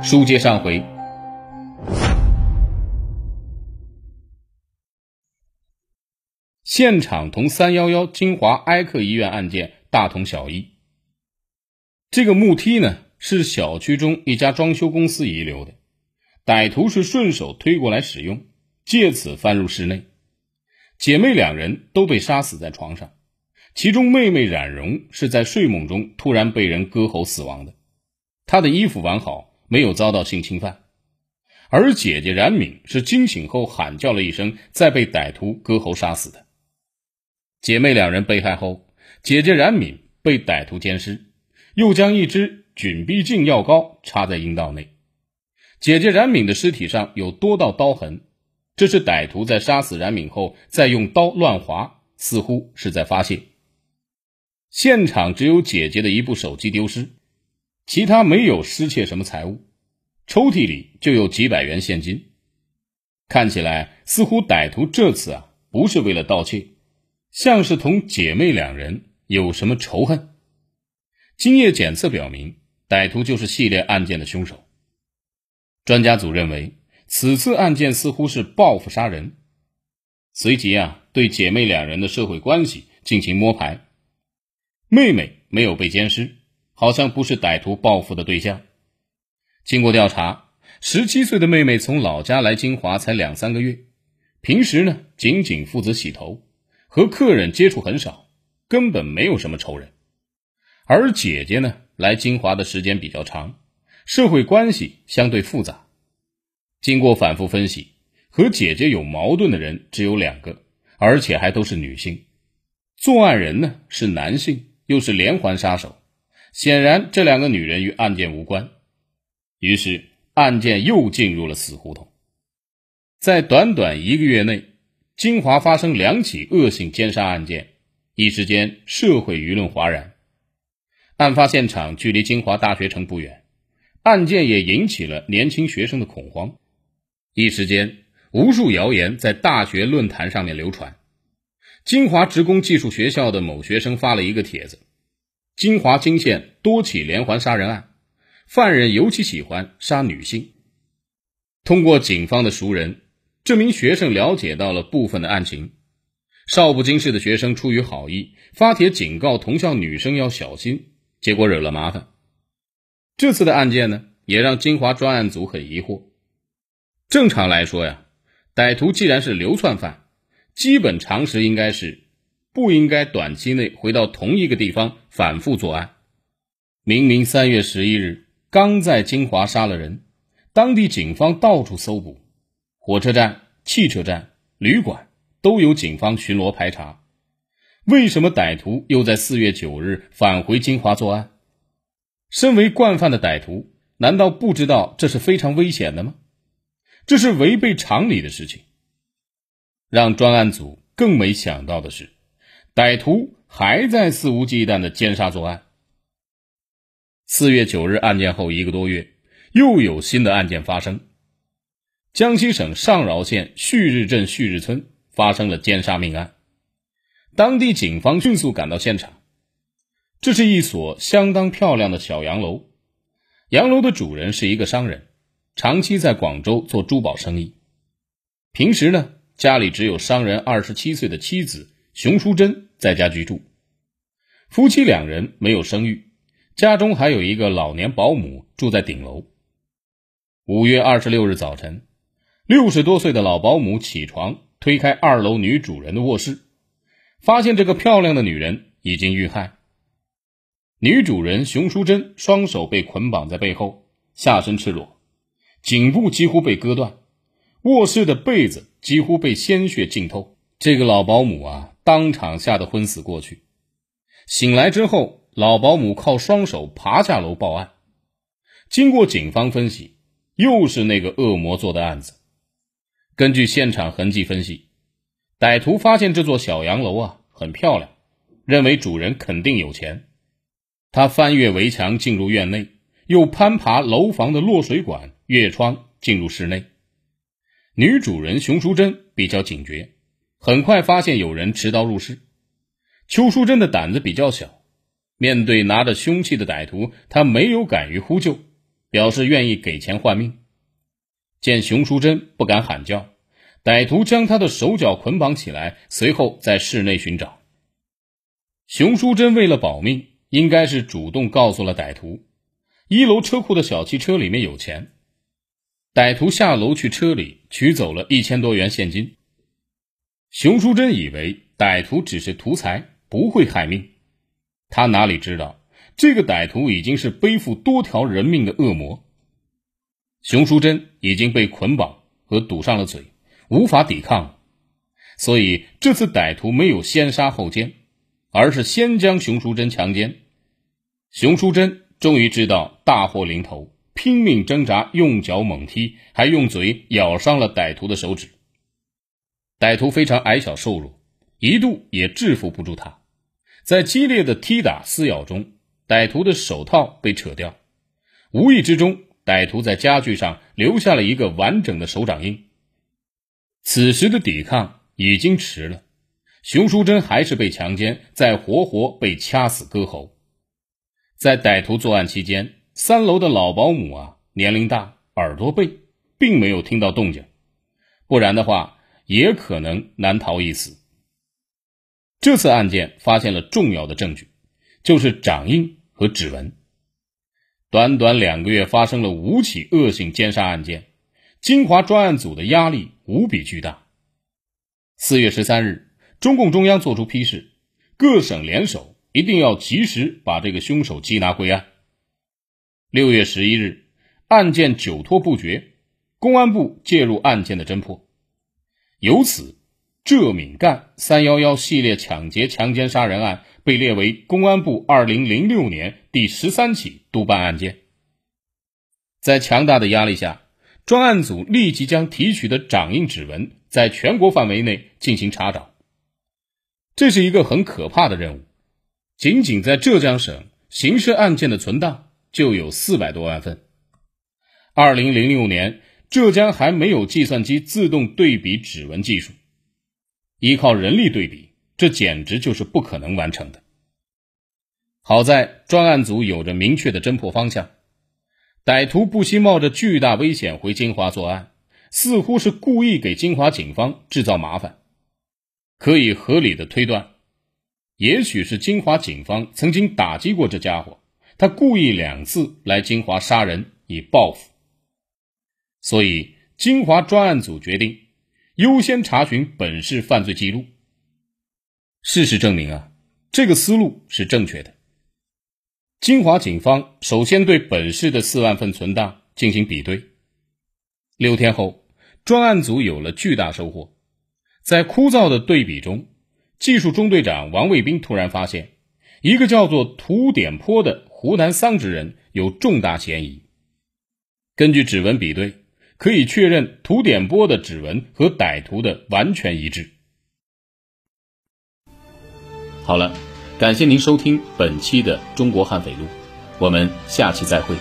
书接上回，现场同三幺幺金华埃克医院案件大同小异。这个木梯呢，是小区中一家装修公司遗留的，歹徒是顺手推过来使用，借此翻入室内。姐妹两人都被杀死在床上，其中妹妹冉荣是在睡梦中突然被人割喉死亡的，她的衣服完好。没有遭到性侵犯，而姐姐冉敏是惊醒后喊叫了一声，再被歹徒割喉杀死的。姐妹两人被害后，姐姐冉敏被歹徒奸尸，又将一支菌逼净药膏插在阴道内。姐姐冉敏的尸体上有多道刀痕，这是歹徒在杀死冉敏后再用刀乱划，似乎是在发泄。现场只有姐姐的一部手机丢失。其他没有失窃什么财物，抽屉里就有几百元现金，看起来似乎歹徒这次啊不是为了盗窃，像是同姐妹两人有什么仇恨。精液检测表明，歹徒就是系列案件的凶手。专家组认为，此次案件似乎是报复杀人，随即啊对姐妹两人的社会关系进行摸排，妹妹没有被奸尸。好像不是歹徒报复的对象。经过调查，十七岁的妹妹从老家来金华才两三个月，平时呢仅仅负责洗头，和客人接触很少，根本没有什么仇人。而姐姐呢来金华的时间比较长，社会关系相对复杂。经过反复分析，和姐姐有矛盾的人只有两个，而且还都是女性。作案人呢是男性，又是连环杀手。显然，这两个女人与案件无关，于是案件又进入了死胡同。在短短一个月内，金华发生两起恶性奸杀案件，一时间社会舆论哗然。案发现场距离金华大学城不远，案件也引起了年轻学生的恐慌，一时间无数谣言在大学论坛上面流传。金华职工技术学校的某学生发了一个帖子。金华金县多起连环杀人案，犯人尤其喜欢杀女性。通过警方的熟人，这名学生了解到了部分的案情。少不经事的学生出于好意发帖警告同校女生要小心，结果惹了麻烦。这次的案件呢，也让金华专案组很疑惑。正常来说呀，歹徒既然是流窜犯，基本常识应该是。不应该短期内回到同一个地方反复作案。明明三月十一日刚在金华杀了人，当地警方到处搜捕，火车站、汽车站、旅馆都有警方巡逻排查。为什么歹徒又在四月九日返回金华作案？身为惯犯的歹徒，难道不知道这是非常危险的吗？这是违背常理的事情。让专案组更没想到的是。歹徒还在肆无忌惮的奸杀作案。四月九日案件后一个多月，又有新的案件发生。江西省上饶县旭日镇旭日村发生了奸杀命案，当地警方迅速赶到现场。这是一所相当漂亮的小洋楼，洋楼的主人是一个商人，长期在广州做珠宝生意。平时呢，家里只有商人二十七岁的妻子熊淑珍。在家居住，夫妻两人没有生育，家中还有一个老年保姆住在顶楼。五月二十六日早晨，六十多岁的老保姆起床，推开二楼女主人的卧室，发现这个漂亮的女人已经遇害。女主人熊淑珍双手被捆绑在背后，下身赤裸，颈部几乎被割断，卧室的被子几乎被鲜血浸透。这个老保姆啊！当场吓得昏死过去，醒来之后，老保姆靠双手爬下楼报案。经过警方分析，又是那个恶魔做的案子。根据现场痕迹分析，歹徒发现这座小洋楼啊很漂亮，认为主人肯定有钱。他翻越围墙进入院内，又攀爬楼房的落水管、越窗进入室内。女主人熊淑珍比较警觉。很快发现有人持刀入室，邱淑贞的胆子比较小，面对拿着凶器的歹徒，她没有敢于呼救，表示愿意给钱换命。见熊淑珍不敢喊叫，歹徒将他的手脚捆绑起来，随后在室内寻找。熊淑珍为了保命，应该是主动告诉了歹徒，一楼车库的小汽车里面有钱。歹徒下楼去车里取走了一千多元现金。熊淑珍以为歹徒只是图财，不会害命。他哪里知道，这个歹徒已经是背负多条人命的恶魔。熊淑珍已经被捆绑和堵上了嘴，无法抵抗，所以这次歹徒没有先杀后奸，而是先将熊淑珍强奸。熊淑珍终于知道大祸临头，拼命挣扎，用脚猛踢，还用嘴咬伤了歹徒的手指。歹徒非常矮小瘦弱，一度也制服不住他。在激烈的踢打撕咬中，歹徒的手套被扯掉，无意之中。歹徒在家具上留下了一个完整的手掌印。此时的抵抗已经迟了，熊淑珍还是被强奸，再活活被掐死割喉。在歹徒作案期间，三楼的老保姆啊，年龄大，耳朵背，并没有听到动静，不然的话，也可能难逃一死。这次案件发现了重要的证据，就是掌印和指纹。短短两个月，发生了五起恶性奸杀案件，金华专案组的压力无比巨大。四月十三日，中共中央作出批示，各省联手，一定要及时把这个凶手缉拿归案。六月十一日，案件久拖不决，公安部介入案件的侦破，由此，浙闽赣三幺幺系列抢劫、强奸、杀人案。被列为公安部二零零六年第十三起督办案件。在强大的压力下，专案组立即将提取的掌印指纹在全国范围内进行查找。这是一个很可怕的任务。仅仅在浙江省刑事案件的存档就有四百多万份。二零零六年，浙江还没有计算机自动对比指纹技术，依靠人力对比。这简直就是不可能完成的。好在专案组有着明确的侦破方向，歹徒不惜冒着巨大危险回金华作案，似乎是故意给金华警方制造麻烦。可以合理的推断，也许是金华警方曾经打击过这家伙，他故意两次来金华杀人以报复。所以，金华专案组决定优先查询本市犯罪记录。事实证明啊，这个思路是正确的。金华警方首先对本市的四万份存档进行比对，六天后，专案组有了巨大收获。在枯燥的对比中，技术中队长王卫兵突然发现，一个叫做涂点坡的湖南桑植人有重大嫌疑。根据指纹比对，可以确认涂点波的指纹和歹徒的完全一致。好了，感谢您收听本期的《中国悍匪录》，我们下期再会。